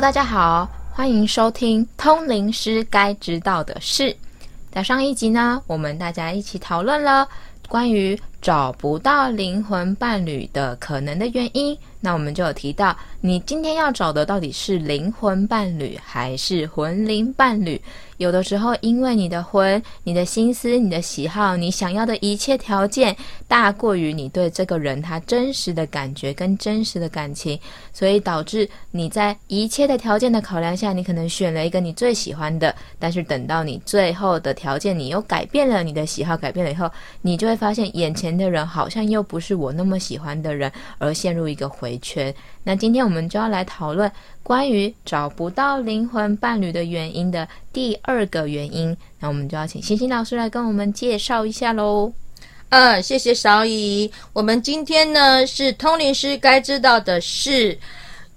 大家好，欢迎收听《通灵师该知道的事》。在上一集呢，我们大家一起讨论了关于找不到灵魂伴侣的可能的原因。那我们就有提到，你今天要找的到底是灵魂伴侣还是魂灵伴侣？有的时候，因为你的魂、你的心思、你的喜好、你想要的一切条件，大过于你对这个人他真实的感觉跟真实的感情，所以导致你在一切的条件的考量下，你可能选了一个你最喜欢的，但是等到你最后的条件，你又改变了你的喜好，改变了以后，你就会发现眼前的人好像又不是我那么喜欢的人，而陷入一个回圈。那今天我们就要来讨论关于找不到灵魂伴侣的原因的第二个原因。那我们就要请星星老师来跟我们介绍一下喽。嗯，谢谢小乙。我们今天呢是通灵师该知道的事。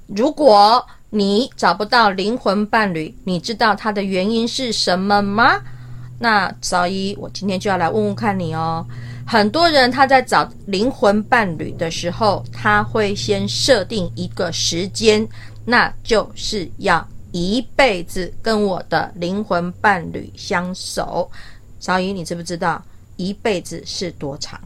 如果你找不到灵魂伴侣，你知道它的原因是什么吗？那小乙，我今天就要来问问看你哦。很多人他在找灵魂伴侣的时候，他会先设定一个时间，那就是要一辈子跟我的灵魂伴侣相守。小姨，你知不知道一辈子是多长？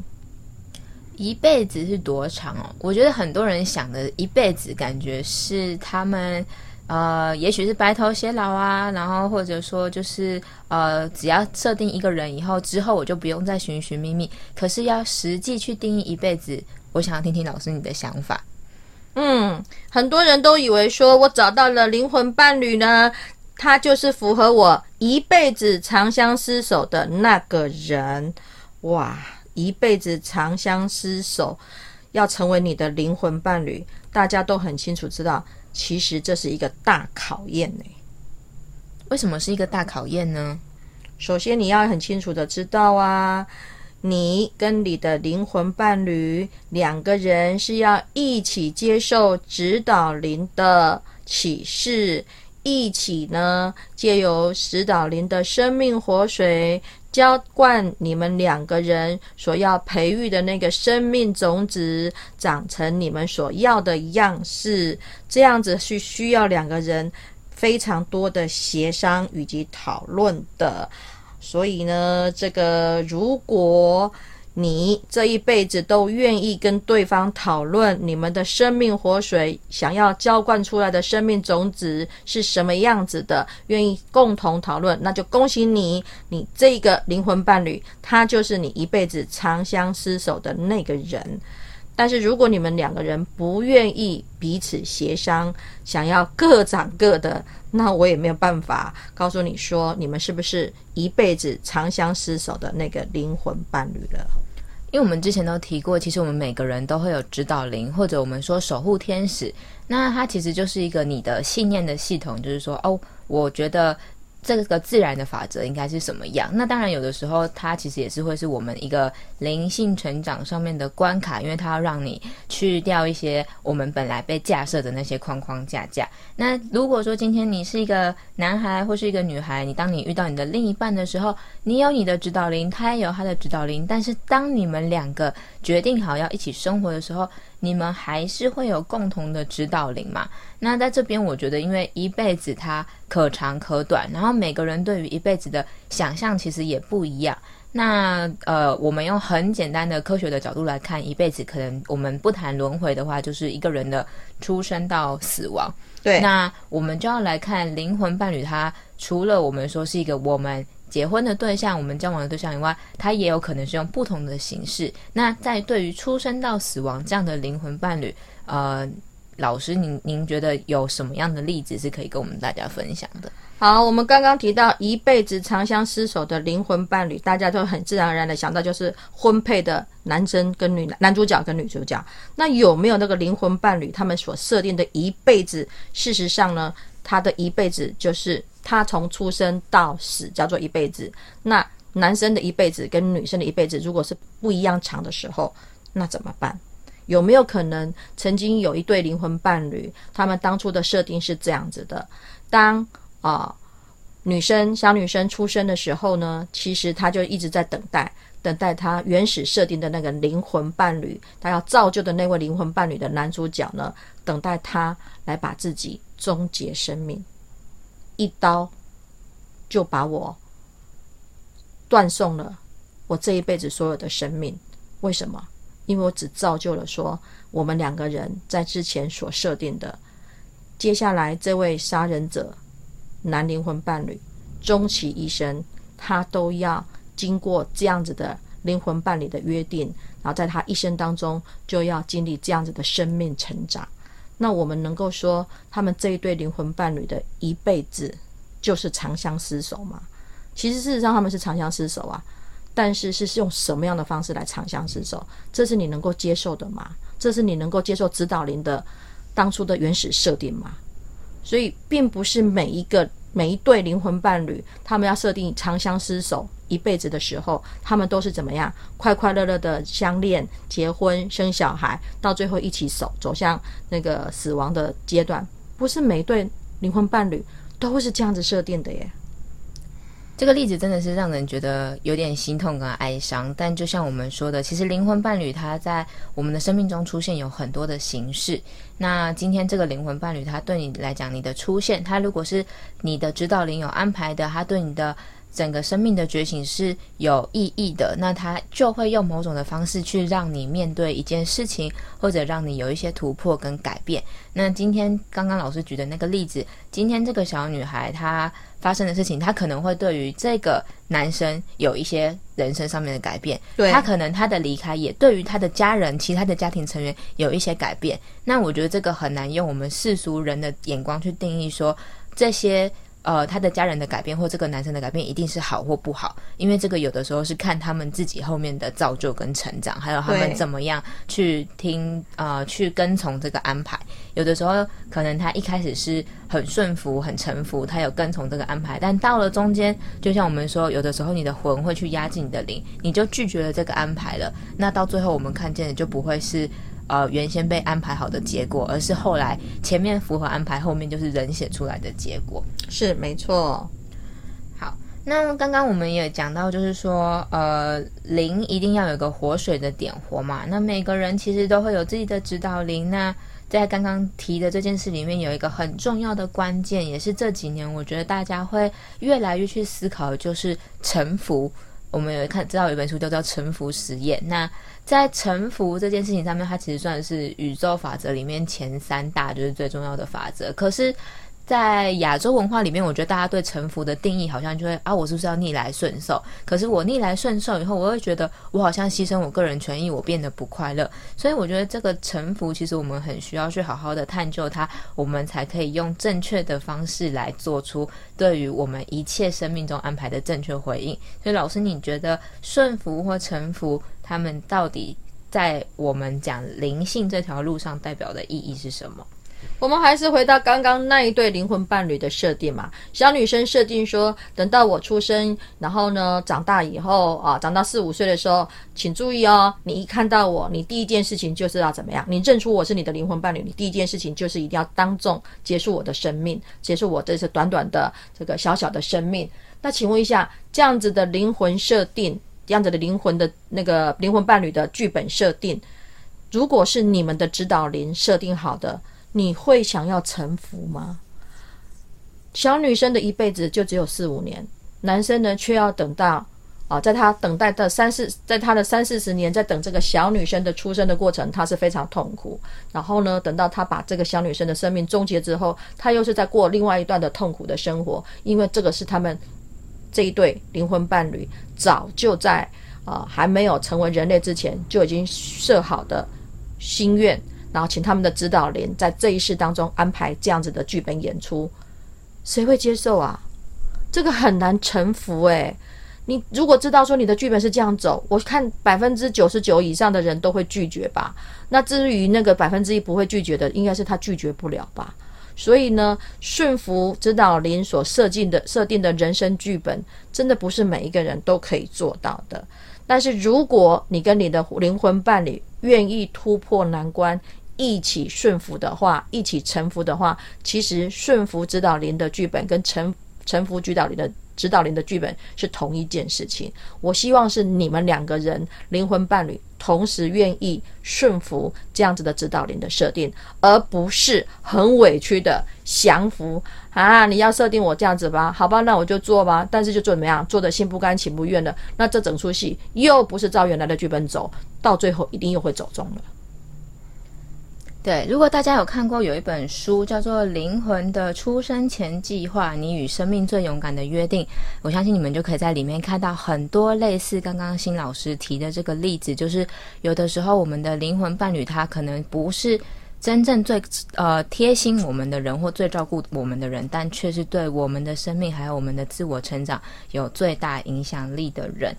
一辈子是多长哦？我觉得很多人想的一辈子，感觉是他们。呃，也许是白头偕老啊，然后或者说就是呃，只要设定一个人以后，之后我就不用再寻寻觅觅。可是要实际去定义一辈子，我想要听听老师你的想法。嗯，很多人都以为说我找到了灵魂伴侣呢，他就是符合我一辈子长相厮守的那个人。哇，一辈子长相厮守，要成为你的灵魂伴侣，大家都很清楚知道。其实这是一个大考验呢。为什么是一个大考验呢？首先你要很清楚的知道啊，你跟你的灵魂伴侣两个人是要一起接受指导灵的启示，一起呢借由指导灵的生命活水。浇灌你们两个人所要培育的那个生命种子，长成你们所要的样式，这样子是需要两个人非常多的协商以及讨论的。所以呢，这个如果。你这一辈子都愿意跟对方讨论你们的生命活水，想要浇灌出来的生命种子是什么样子的，愿意共同讨论，那就恭喜你，你这个灵魂伴侣，他就是你一辈子长相厮守的那个人。但是如果你们两个人不愿意彼此协商，想要各长各的，那我也没有办法告诉你说，你们是不是一辈子长相厮守的那个灵魂伴侣了。因为我们之前都提过，其实我们每个人都会有指导灵，或者我们说守护天使。那它其实就是一个你的信念的系统，就是说，哦，我觉得。这个自然的法则应该是什么样？那当然，有的时候它其实也是会是我们一个灵性成长上面的关卡，因为它要让你去掉一些我们本来被架设的那些框框架架。那如果说今天你是一个男孩或是一个女孩，你当你遇到你的另一半的时候，你有你的指导灵，他也有他的指导灵，但是当你们两个决定好要一起生活的时候，你们还是会有共同的指导灵嘛？那在这边，我觉得，因为一辈子它可长可短，然后每个人对于一辈子的想象其实也不一样。那呃，我们用很简单的科学的角度来看，一辈子可能我们不谈轮回的话，就是一个人的出生到死亡。对，那我们就要来看灵魂伴侣，它除了我们说是一个我们。结婚的对象，我们交往的对象以外，他也有可能是用不同的形式。那在对于出生到死亡这样的灵魂伴侣，呃，老师，您您觉得有什么样的例子是可以跟我们大家分享的？好，我们刚刚提到一辈子长相厮守的灵魂伴侣，大家都很自然而然的想到就是婚配的男生跟女男主角跟女主角。那有没有那个灵魂伴侣，他们所设定的一辈子？事实上呢，他的一辈子就是。他从出生到死叫做一辈子，那男生的一辈子跟女生的一辈子如果是不一样长的时候，那怎么办？有没有可能曾经有一对灵魂伴侣，他们当初的设定是这样子的：当啊女生小女生出生的时候呢，其实她就一直在等待，等待她原始设定的那个灵魂伴侣，她要造就的那位灵魂伴侣的男主角呢，等待他来把自己终结生命，一刀就把我断送了我这一辈子所有的生命。为什么？因为我只造就了说我们两个人在之前所设定的，接下来这位杀人者男灵魂伴侣终其一生，他都要经过这样子的灵魂伴侣的约定，然后在他一生当中就要经历这样子的生命成长。那我们能够说他们这一对灵魂伴侣的一辈子就是长相厮守吗？其实事实上他们是长相厮守啊。但是是用什么样的方式来长相厮守？这是你能够接受的吗？这是你能够接受指导灵的当初的原始设定吗？所以，并不是每一个每一对灵魂伴侣，他们要设定长相厮守一辈子的时候，他们都是怎么样快快乐乐的相恋、结婚、生小孩，到最后一起走走向那个死亡的阶段。不是每一对灵魂伴侣都是这样子设定的耶。这个例子真的是让人觉得有点心痛跟哀伤，但就像我们说的，其实灵魂伴侣他在我们的生命中出现有很多的形式。那今天这个灵魂伴侣，他对你来讲，你的出现，他如果是你的指导灵有安排的，他对你的。整个生命的觉醒是有意义的，那他就会用某种的方式去让你面对一件事情，或者让你有一些突破跟改变。那今天刚刚老师举的那个例子，今天这个小女孩她发生的事情，他可能会对于这个男生有一些人生上面的改变。对，他可能他的离开也对于他的家人、其他的家庭成员有一些改变。那我觉得这个很难用我们世俗人的眼光去定义说这些。呃，他的家人的改变或这个男生的改变一定是好或不好，因为这个有的时候是看他们自己后面的造就跟成长，还有他们怎么样去听呃去跟从这个安排。有的时候可能他一开始是很顺服、很臣服，他有跟从这个安排，但到了中间，就像我们说，有的时候你的魂会去压制你的灵，你就拒绝了这个安排了。那到最后我们看见的就不会是。呃，原先被安排好的结果，而是后来前面符合安排，后面就是人写出来的结果。是没错。好，那刚刚我们也讲到，就是说，呃，灵一定要有个活水的点活嘛。那每个人其实都会有自己的指导灵。那在刚刚提的这件事里面，有一个很重要的关键，也是这几年我觉得大家会越来越去思考，就是臣服。我们有看知道有一本书叫做《沉浮实验》。那在沉浮这件事情上面，它其实算是宇宙法则里面前三大，就是最重要的法则。可是。在亚洲文化里面，我觉得大家对臣服的定义好像就会啊，我是不是要逆来顺受？可是我逆来顺受以后，我会觉得我好像牺牲我个人权益，我变得不快乐。所以我觉得这个臣服，其实我们很需要去好好的探究它，我们才可以用正确的方式来做出对于我们一切生命中安排的正确回应。所以老师，你觉得顺服或臣服，他们到底在我们讲灵性这条路上代表的意义是什么？我们还是回到刚刚那一对灵魂伴侣的设定嘛。小女生设定说，等到我出生，然后呢长大以后啊，长到四五岁的时候，请注意哦，你一看到我，你第一件事情就是要怎么样？你认出我是你的灵魂伴侣，你第一件事情就是一定要当众结束我的生命，结束我这次短短的这个小小的生命。那请问一下，这样子的灵魂设定，这样子的灵魂的那个灵魂伴侣的剧本设定，如果是你们的指导灵设定好的？你会想要臣服吗？小女生的一辈子就只有四五年，男生呢却要等到啊，在他等待的三四，在他的三四十年，在等这个小女生的出生的过程，他是非常痛苦。然后呢，等到他把这个小女生的生命终结之后，他又是在过另外一段的痛苦的生活，因为这个是他们这一对灵魂伴侣早就在啊还没有成为人类之前就已经设好的心愿。然后请他们的指导灵在这一世当中安排这样子的剧本演出，谁会接受啊？这个很难臣服诶。你如果知道说你的剧本是这样走，我看百分之九十九以上的人都会拒绝吧。那至于那个百分之一不会拒绝的，应该是他拒绝不了吧。所以呢，顺服指导灵所设计的设定的人生剧本，真的不是每一个人都可以做到的。但是如果你跟你的灵魂伴侣愿意突破难关，一起顺服的话，一起臣服的话，其实顺服指导灵的剧本跟臣臣服指导灵的指导灵的剧本是同一件事情。我希望是你们两个人灵魂伴侣同时愿意顺服这样子的指导灵的设定，而不是很委屈的降服啊！你要设定我这样子吧，好吧，那我就做吧。但是就做怎么样，做的心不甘情不愿的，那这整出戏又不是照原来的剧本走，到最后一定又会走中了。对，如果大家有看过有一本书叫做《灵魂的出生前计划：你与生命最勇敢的约定》，我相信你们就可以在里面看到很多类似刚刚新老师提的这个例子，就是有的时候我们的灵魂伴侣他可能不是真正最呃贴心我们的人或最照顾我们的人，但却是对我们的生命还有我们的自我成长有最大影响力的人。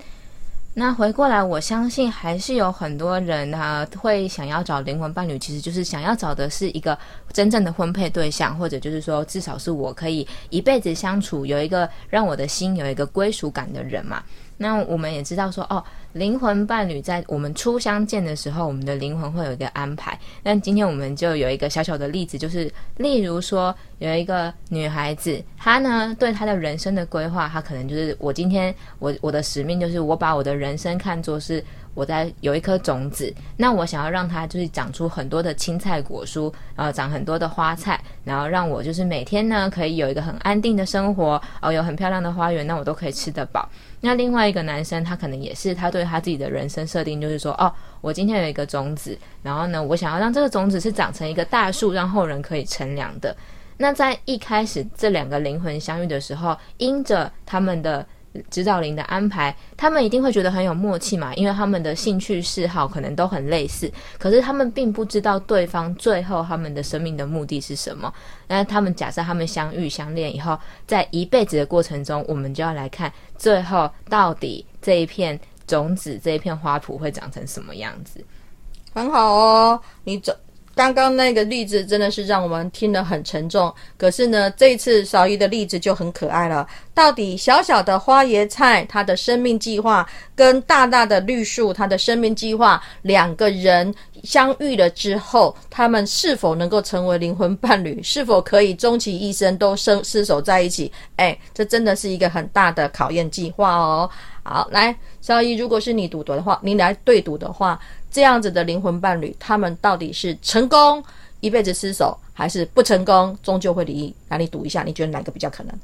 那回过来，我相信还是有很多人啊，会想要找灵魂伴侣，其实就是想要找的是一个真正的婚配对象，或者就是说，至少是我可以一辈子相处，有一个让我的心有一个归属感的人嘛。那我们也知道说，哦，灵魂伴侣在我们初相见的时候，我们的灵魂会有一个安排。那今天我们就有一个小小的例子，就是例如说，有一个女孩子，她呢对她的人生的规划，她可能就是我今天我我的使命就是我把我的人生看作是。我在有一颗种子，那我想要让它就是长出很多的青菜果蔬，然后长很多的花菜，然后让我就是每天呢可以有一个很安定的生活，哦，有很漂亮的花园，那我都可以吃得饱。那另外一个男生，他可能也是他对他自己的人生设定，就是说，哦，我今天有一个种子，然后呢，我想要让这个种子是长成一个大树，让后人可以乘凉的。那在一开始这两个灵魂相遇的时候，因着他们的。指导灵的安排，他们一定会觉得很有默契嘛，因为他们的兴趣嗜好可能都很类似。可是他们并不知道对方最后他们的生命的目的是什么。那他们假设他们相遇相恋以后，在一辈子的过程中，我们就要来看最后到底这一片种子、这一片花圃会长成什么样子。很好哦，你走。刚刚那个例子真的是让我们听得很沉重，可是呢，这一次少一的例子就很可爱了。到底小小的花椰菜，它的生命计划跟大大的绿树，它的生命计划，两个人相遇了之后，他们是否能够成为灵魂伴侣？是否可以终其一生都生厮守在一起？哎，这真的是一个很大的考验计划哦。好，来，少一，如果是你赌的话，你来对赌的话。这样子的灵魂伴侣，他们到底是成功一辈子厮守，还是不成功终究会离异？那你赌一下，你觉得哪个比较可能？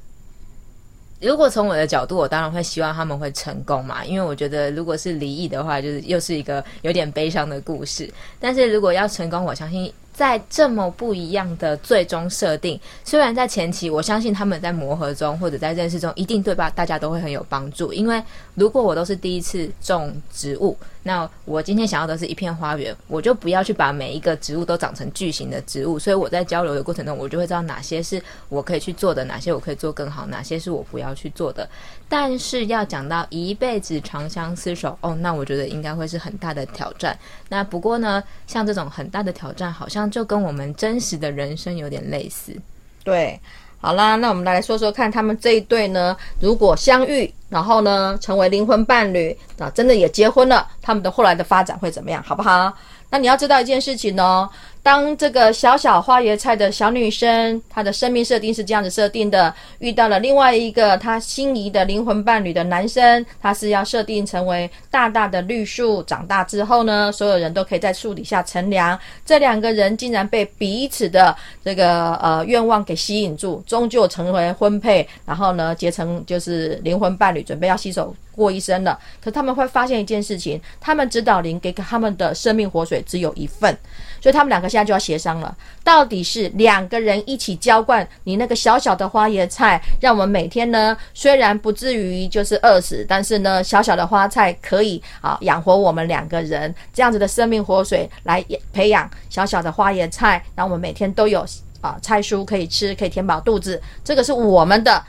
如果从我的角度，我当然会希望他们会成功嘛，因为我觉得如果是离异的话，就是又是一个有点悲伤的故事。但是如果要成功，我相信。在这么不一样的最终设定，虽然在前期，我相信他们在磨合中或者在认识中，一定对吧？大家都会很有帮助。因为如果我都是第一次种植物，那我今天想要的是一片花园，我就不要去把每一个植物都长成巨型的植物。所以我在交流的过程中，我就会知道哪些是我可以去做的，哪些我可以做更好，哪些是我不要去做的。但是要讲到一辈子长相厮守，哦，那我觉得应该会是很大的挑战。那不过呢，像这种很大的挑战，好像就跟我们真实的人生有点类似。对，好啦，那我们来说说看，他们这一对呢，如果相遇，然后呢成为灵魂伴侣，啊，真的也结婚了，他们的后来的发展会怎么样，好不好？那你要知道一件事情哦。当这个小小花椰菜的小女生，她的生命设定是这样子设定的，遇到了另外一个她心仪的灵魂伴侣的男生，他是要设定成为大大的绿树，长大之后呢，所有人都可以在树底下乘凉。这两个人竟然被彼此的这个呃愿望给吸引住，终究成为婚配，然后呢结成就是灵魂伴侣，准备要携手过一生了。可他们会发现一件事情，他们指导灵给他们的生命活水只有一份。所以他们两个现在就要协商了，到底是两个人一起浇灌你那个小小的花椰菜，让我们每天呢虽然不至于就是饿死，但是呢小小的花菜可以啊养活我们两个人，这样子的生命活水来培养小小的花椰菜，让我们每天都有啊菜蔬可以吃，可以填饱肚子。这个是我们的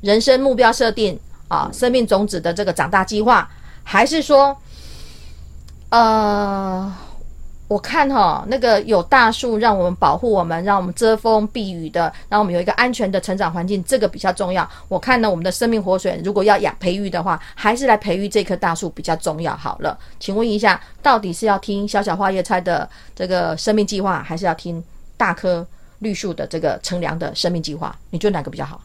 人生目标设定啊，生命种子的这个长大计划，还是说，呃？我看哈，那个有大树让我们保护我们，让我们遮风避雨的，让我们有一个安全的成长环境，这个比较重要。我看呢，我们的生命活水如果要养培育的话，还是来培育这棵大树比较重要。好了，请问一下，到底是要听小小花叶菜的这个生命计划，还是要听大棵绿树的这个乘凉的生命计划？你觉得哪个比较好？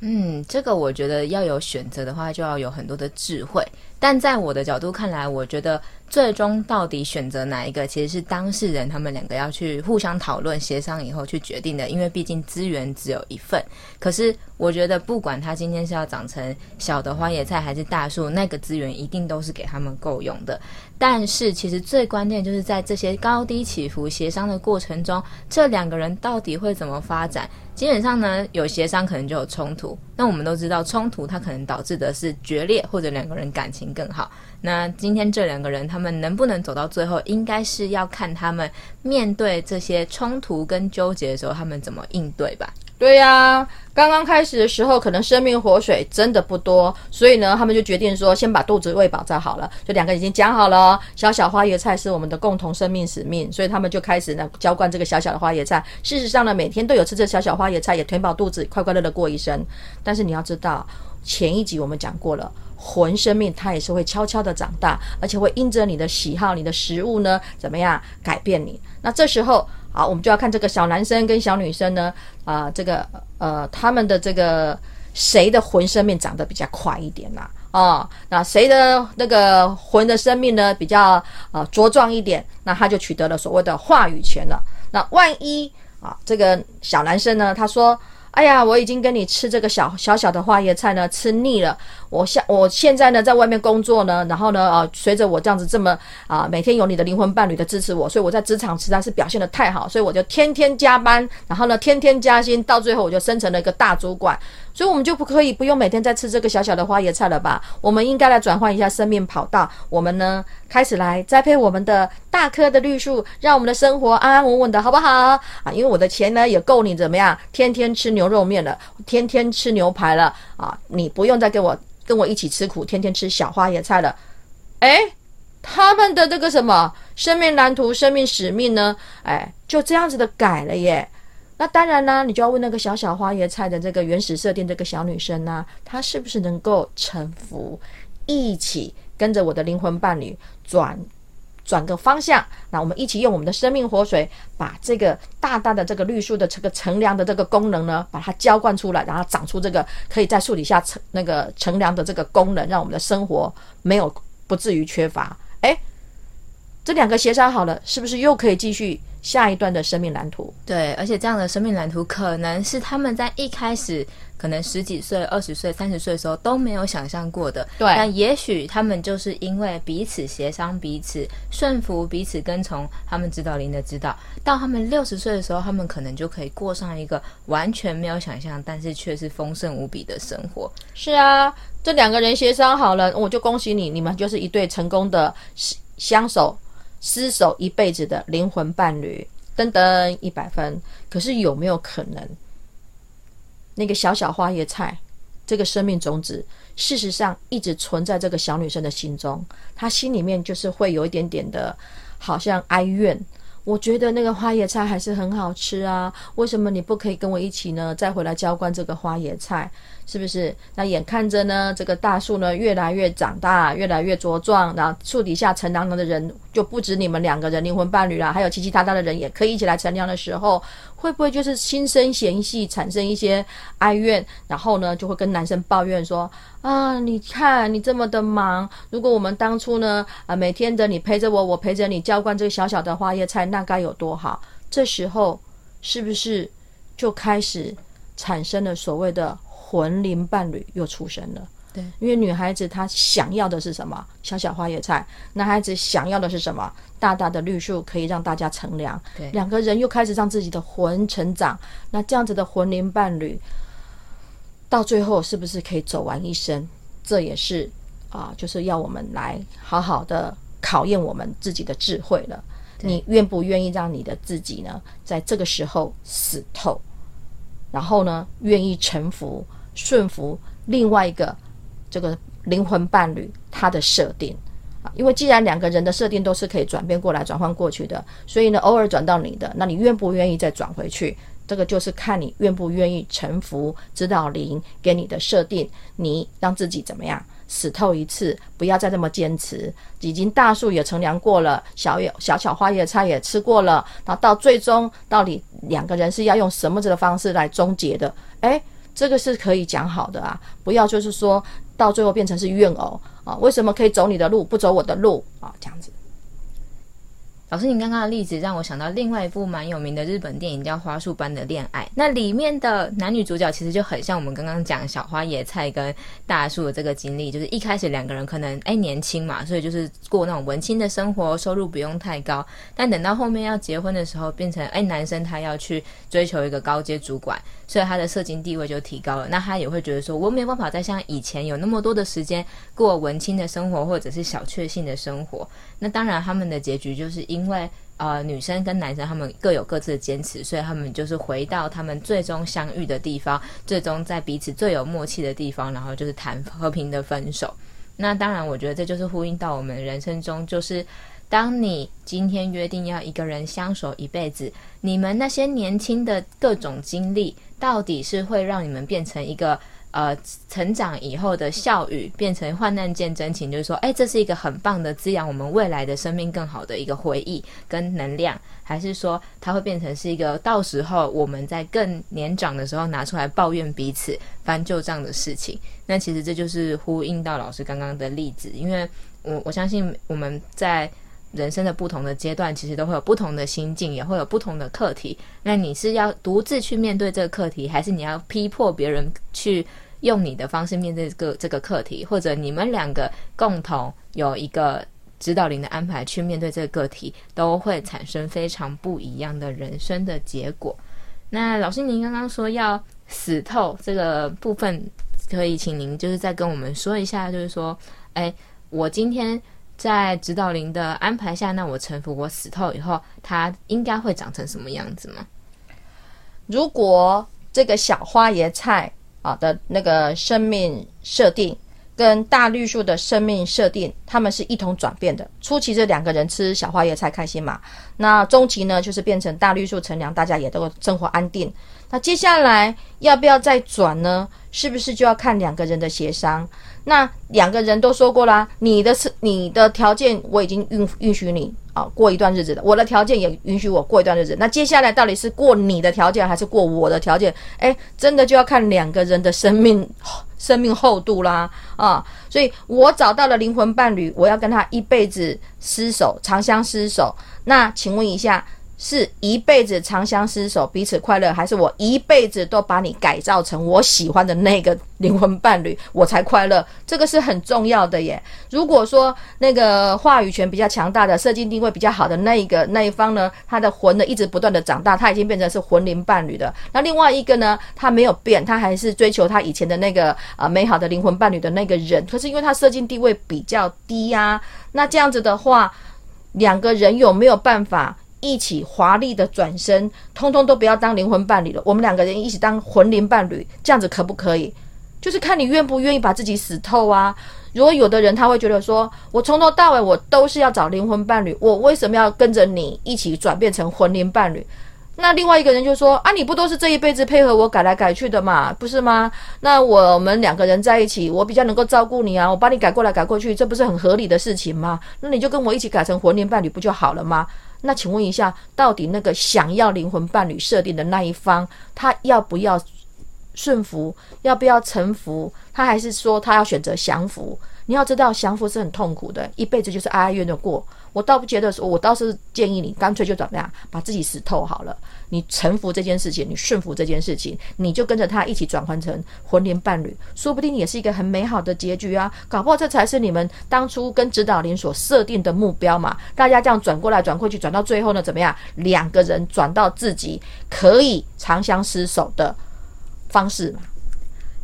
嗯，这个我觉得要有选择的话，就要有很多的智慧。但在我的角度看来，我觉得最终到底选择哪一个，其实是当事人他们两个要去互相讨论、协商以后去决定的。因为毕竟资源只有一份。可是我觉得，不管他今天是要长成小的花椰菜还是大树，那个资源一定都是给他们够用的。但是其实最关键就是在这些高低起伏协商的过程中，这两个人到底会怎么发展？基本上呢，有协商可能就有冲突。那我们都知道，冲突它可能导致的是决裂，或者两个人感情更好。那今天这两个人他们能不能走到最后，应该是要看他们面对这些冲突跟纠结的时候，他们怎么应对吧。对呀，刚刚开始的时候，可能生命活水真的不多，所以呢，他们就决定说，先把肚子喂饱再好了。就两个已经讲好了，小小花椰菜是我们的共同生命使命，所以他们就开始呢浇灌这个小小的花椰菜。事实上呢，每天都有吃这小小花椰菜，也填饱肚子，快快乐乐过一生。但是你要知道，前一集我们讲过了，魂生命它也是会悄悄的长大，而且会因着你的喜好、你的食物呢，怎么样改变你？那这时候。好，我们就要看这个小男生跟小女生呢，啊，这个呃，他们的这个谁的魂生命长得比较快一点啦？啊，那谁的那个魂的生命呢比较啊茁壮一点？那他就取得了所谓的话语权了。那万一啊，这个小男生呢，他说。哎呀，我已经跟你吃这个小小小的花椰菜呢，吃腻了。我现我现在呢，在外面工作呢，然后呢，啊，随着我这样子这么啊，每天有你的灵魂伴侣的支持我，所以我在职场实在是表现的太好，所以我就天天加班，然后呢，天天加薪，到最后我就升成了一个大主管。所以，我们就不可以不用每天在吃这个小小的花椰菜了吧？我们应该来转换一下生命跑道。我们呢，开始来栽培我们的大棵的绿树，让我们的生活安安稳稳的，好不好啊？因为我的钱呢，也够你怎么样？天天吃牛肉面了，天天吃牛排了啊！你不用再跟我跟我一起吃苦，天天吃小花椰菜了。哎，他们的这个什么生命蓝图、生命使命呢？哎，就这样子的改了耶。那当然啦，你就要问那个小小花椰菜的这个原始设定，这个小女生呢，她是不是能够臣服，一起跟着我的灵魂伴侣转转个方向？那我们一起用我们的生命活水，把这个大大的这个绿树的这个乘凉的这个功能呢，把它浇灌出来，然后长出这个可以在树底下乘那个乘凉的这个功能，让我们的生活没有不至于缺乏。哎，这两个协商好了，是不是又可以继续？下一段的生命蓝图，对，而且这样的生命蓝图可能是他们在一开始可能十几岁、二十岁、三十岁的时候都没有想象过的。对，但也许他们就是因为彼此协商、彼此顺服、彼此跟从他们指导灵的指导，到他们六十岁的时候，他们可能就可以过上一个完全没有想象，但是却是丰盛无比的生活。是啊，这两个人协商好了，我就恭喜你，你们就是一对成功的相守。厮守一辈子的灵魂伴侣，噔噔一百分。可是有没有可能，那个小小花椰菜，这个生命种子，事实上一直存在这个小女生的心中，她心里面就是会有一点点的，好像哀怨。我觉得那个花椰菜还是很好吃啊，为什么你不可以跟我一起呢？再回来浇灌这个花椰菜，是不是？那眼看着呢，这个大树呢越来越长大，越来越茁壮，然后树底下乘凉的人就不止你们两个人灵魂伴侣啦，还有其其他他的人也可以一起来乘凉的时候，会不会就是心生嫌隙，产生一些哀怨，然后呢就会跟男生抱怨说啊，你看你这么的忙，如果我们当初呢啊每天的你陪着我，我陪着你浇灌这个小小的花叶菜，那该有多好！这时候是不是就开始产生了所谓的魂灵伴侣又出生了？对，因为女孩子她想要的是什么？小小花野菜。男孩子想要的是什么？大大的绿树可以让大家乘凉。对，两个人又开始让自己的魂成长。那这样子的魂灵伴侣，到最后是不是可以走完一生？这也是啊，就是要我们来好好的考验我们自己的智慧了。你愿不愿意让你的自己呢，在这个时候死透，然后呢，愿意臣服、顺服另外一个这个灵魂伴侣他的设定啊？因为既然两个人的设定都是可以转变过来、转换过去的，所以呢，偶尔转到你的，那你愿不愿意再转回去？这个就是看你愿不愿意臣服指导灵给你的设定，你让自己怎么样？死透一次，不要再这么坚持。已经大树也乘凉过了，小叶小小花叶菜也吃过了，那到最终到底两个人是要用什么子的方式来终结的？哎，这个是可以讲好的啊，不要就是说到最后变成是怨偶啊，为什么可以走你的路不走我的路啊？这样子。老师，您刚刚的例子让我想到另外一部蛮有名的日本电影，叫《花束般的恋爱》。那里面的男女主角其实就很像我们刚刚讲小花野菜跟大树的这个经历，就是一开始两个人可能哎年轻嘛，所以就是过那种文青的生活，收入不用太高。但等到后面要结婚的时候，变成哎男生他要去追求一个高阶主管，所以他的社经地位就提高了。那他也会觉得说，我没办法再像以前有那么多的时间过文青的生活，或者是小确幸的生活。那当然，他们的结局就是因为呃，女生跟男生他们各有各自的坚持，所以他们就是回到他们最终相遇的地方，最终在彼此最有默契的地方，然后就是谈和平的分手。那当然，我觉得这就是呼应到我们人生中，就是当你今天约定要一个人相守一辈子，你们那些年轻的各种经历，到底是会让你们变成一个。呃，成长以后的笑语变成患难见真情，就是说，哎，这是一个很棒的滋养我们未来的生命更好的一个回忆跟能量，还是说它会变成是一个到时候我们在更年长的时候拿出来抱怨彼此翻旧账的事情？那其实这就是呼应到老师刚刚的例子，因为我我相信我们在人生的不同的阶段，其实都会有不同的心境，也会有不同的课题。那你是要独自去面对这个课题，还是你要逼迫别人去？用你的方式面对这个这个课题，或者你们两个共同有一个指导灵的安排去面对这个个体，都会产生非常不一样的人生的结果。那老师，您刚刚说要死透这个部分，可以请您就是再跟我们说一下，就是说，哎，我今天在指导灵的安排下，那我臣服，我死透以后，它应该会长成什么样子吗？如果这个小花椰菜。啊的那个生命设定跟大绿树的生命设定，他们是一同转变的。初期这两个人吃小花椰菜开心嘛？那中期呢，就是变成大绿树乘凉，大家也都生活安定。那接下来要不要再转呢？是不是就要看两个人的协商？那两个人都说过啦，你的是你的条件我已经允允许你啊过一段日子的，我的条件也允许我过一段日子。那接下来到底是过你的条件还是过我的条件？哎，真的就要看两个人的生命生命厚度啦啊！所以我找到了灵魂伴侣，我要跟他一辈子厮守，长相厮守。那请问一下。是一辈子长相厮守，彼此快乐，还是我一辈子都把你改造成我喜欢的那个灵魂伴侣，我才快乐？这个是很重要的耶。如果说那个话语权比较强大的、设计定位比较好的那一个那一方呢，他的魂呢一直不断的长大，他已经变成是魂灵伴侣的。那另外一个呢，他没有变，他还是追求他以前的那个啊美好的灵魂伴侣的那个人。可是因为他设计地位比较低呀，那这样子的话，两个人有没有办法？一起华丽的转身，通通都不要当灵魂伴侣了。我们两个人一起当魂灵伴侣，这样子可不可以？就是看你愿不愿意把自己死透啊。如果有的人他会觉得说，我从头到尾我都是要找灵魂伴侣，我为什么要跟着你一起转变成魂灵伴侣？那另外一个人就说啊，你不都是这一辈子配合我改来改去的嘛，不是吗？那我们两个人在一起，我比较能够照顾你啊，我帮你改过来改过去，这不是很合理的事情吗？那你就跟我一起改成魂灵伴侣不就好了吗？那请问一下，到底那个想要灵魂伴侣设定的那一方，他要不要顺服？要不要臣服？他还是说他要选择降服？你要知道，降服是很痛苦的，一辈子就是哀哀怨的过。我倒不觉得说，我倒是建议你干脆就怎么样，把自己死透好了。你臣服这件事情，你顺服这件事情，你就跟着他一起转换成魂灵伴侣，说不定也是一个很美好的结局啊！搞不好这才是你们当初跟指导灵所设定的目标嘛。大家这样转过来转过去，转到最后呢，怎么样？两个人转到自己可以长相厮守的方式嘛。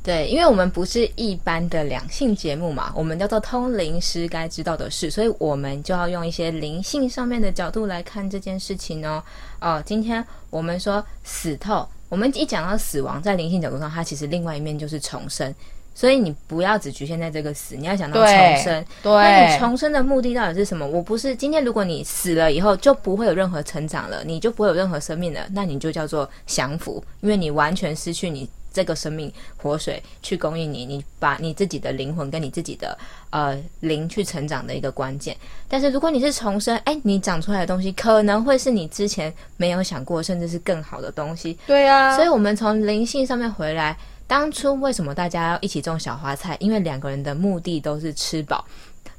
对，因为我们不是一般的两性节目嘛，我们叫做通灵师该知道的事，所以我们就要用一些灵性上面的角度来看这件事情哦。哦，今天我们说死透，我们一讲到死亡，在灵性角度上，它其实另外一面就是重生，所以你不要只局限在这个死，你要想到重生。对，那你重生的目的到底是什么？我不是今天，如果你死了以后就不会有任何成长了，你就不会有任何生命了，那你就叫做降服，因为你完全失去你。这个生命活水去供应你，你把你自己的灵魂跟你自己的呃灵去成长的一个关键。但是如果你是重生，哎，你长出来的东西可能会是你之前没有想过，甚至是更好的东西。对啊，所以我们从灵性上面回来，当初为什么大家要一起种小花菜？因为两个人的目的都是吃饱。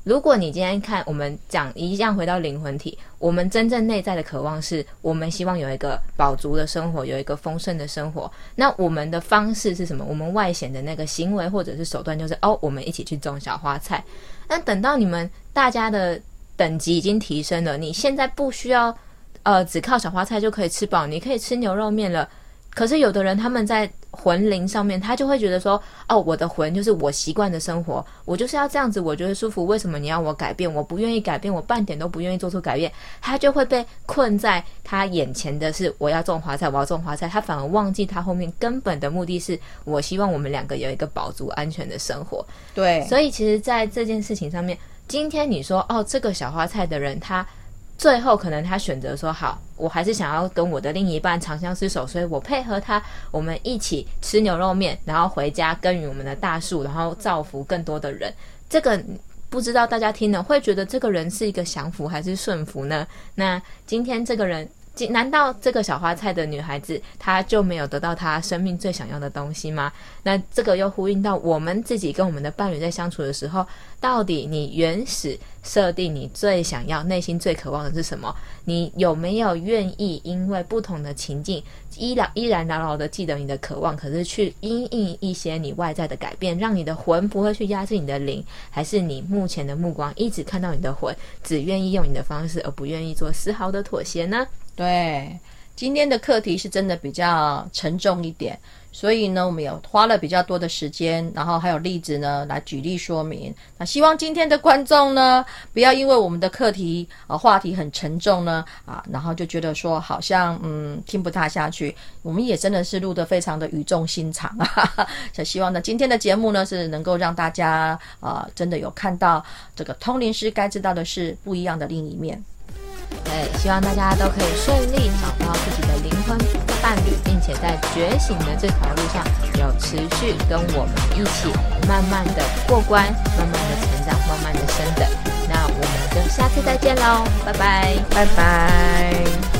如果你今天看我们讲一样回到灵魂体，我们真正内在的渴望是我们希望有一个饱足的生活，有一个丰盛的生活。那我们的方式是什么？我们外显的那个行为或者是手段就是哦，我们一起去种小花菜。那等到你们大家的等级已经提升了，你现在不需要呃只靠小花菜就可以吃饱，你可以吃牛肉面了。可是有的人他们在魂灵上面，他就会觉得说，哦，我的魂就是我习惯的生活，我就是要这样子，我觉得舒服。为什么你要我改变？我不愿意改变，我半点都不愿意做出改变。他就会被困在他眼前的是我要种花菜，我要种花菜，他反而忘记他后面根本的目的是我希望我们两个有一个保足安全的生活。对，所以其实，在这件事情上面，今天你说，哦，这个小花菜的人他。最后，可能他选择说：“好，我还是想要跟我的另一半长相厮守，所以我配合他，我们一起吃牛肉面，然后回家耕耘我们的大树，然后造福更多的人。”这个不知道大家听了会觉得这个人是一个降服还是顺服呢？那今天这个人。难道这个小花菜的女孩子，她就没有得到她生命最想要的东西吗？那这个又呼应到我们自己跟我们的伴侣在相处的时候，到底你原始设定你最想要、内心最渴望的是什么？你有没有愿意因为不同的情境，依然依然牢牢的记得你的渴望，可是去因应一些你外在的改变，让你的魂不会去压制你的灵？还是你目前的目光一直看到你的魂，只愿意用你的方式，而不愿意做丝毫的妥协呢？对，今天的课题是真的比较沉重一点，所以呢，我们有花了比较多的时间，然后还有例子呢来举例说明。那希望今天的观众呢，不要因为我们的课题呃话题很沉重呢啊，然后就觉得说好像嗯听不大下去。我们也真的是录得非常的语重心长啊，所希望呢今天的节目呢是能够让大家啊真的有看到这个通灵师该知道的是不一样的另一面。呃，希望大家都可以顺利找到自己的灵魂伴侣，并且在觉醒的这条路上有持续跟我们一起慢慢的过关，慢慢的成长，慢慢的升等。那我们就下次再见喽，拜拜，拜拜。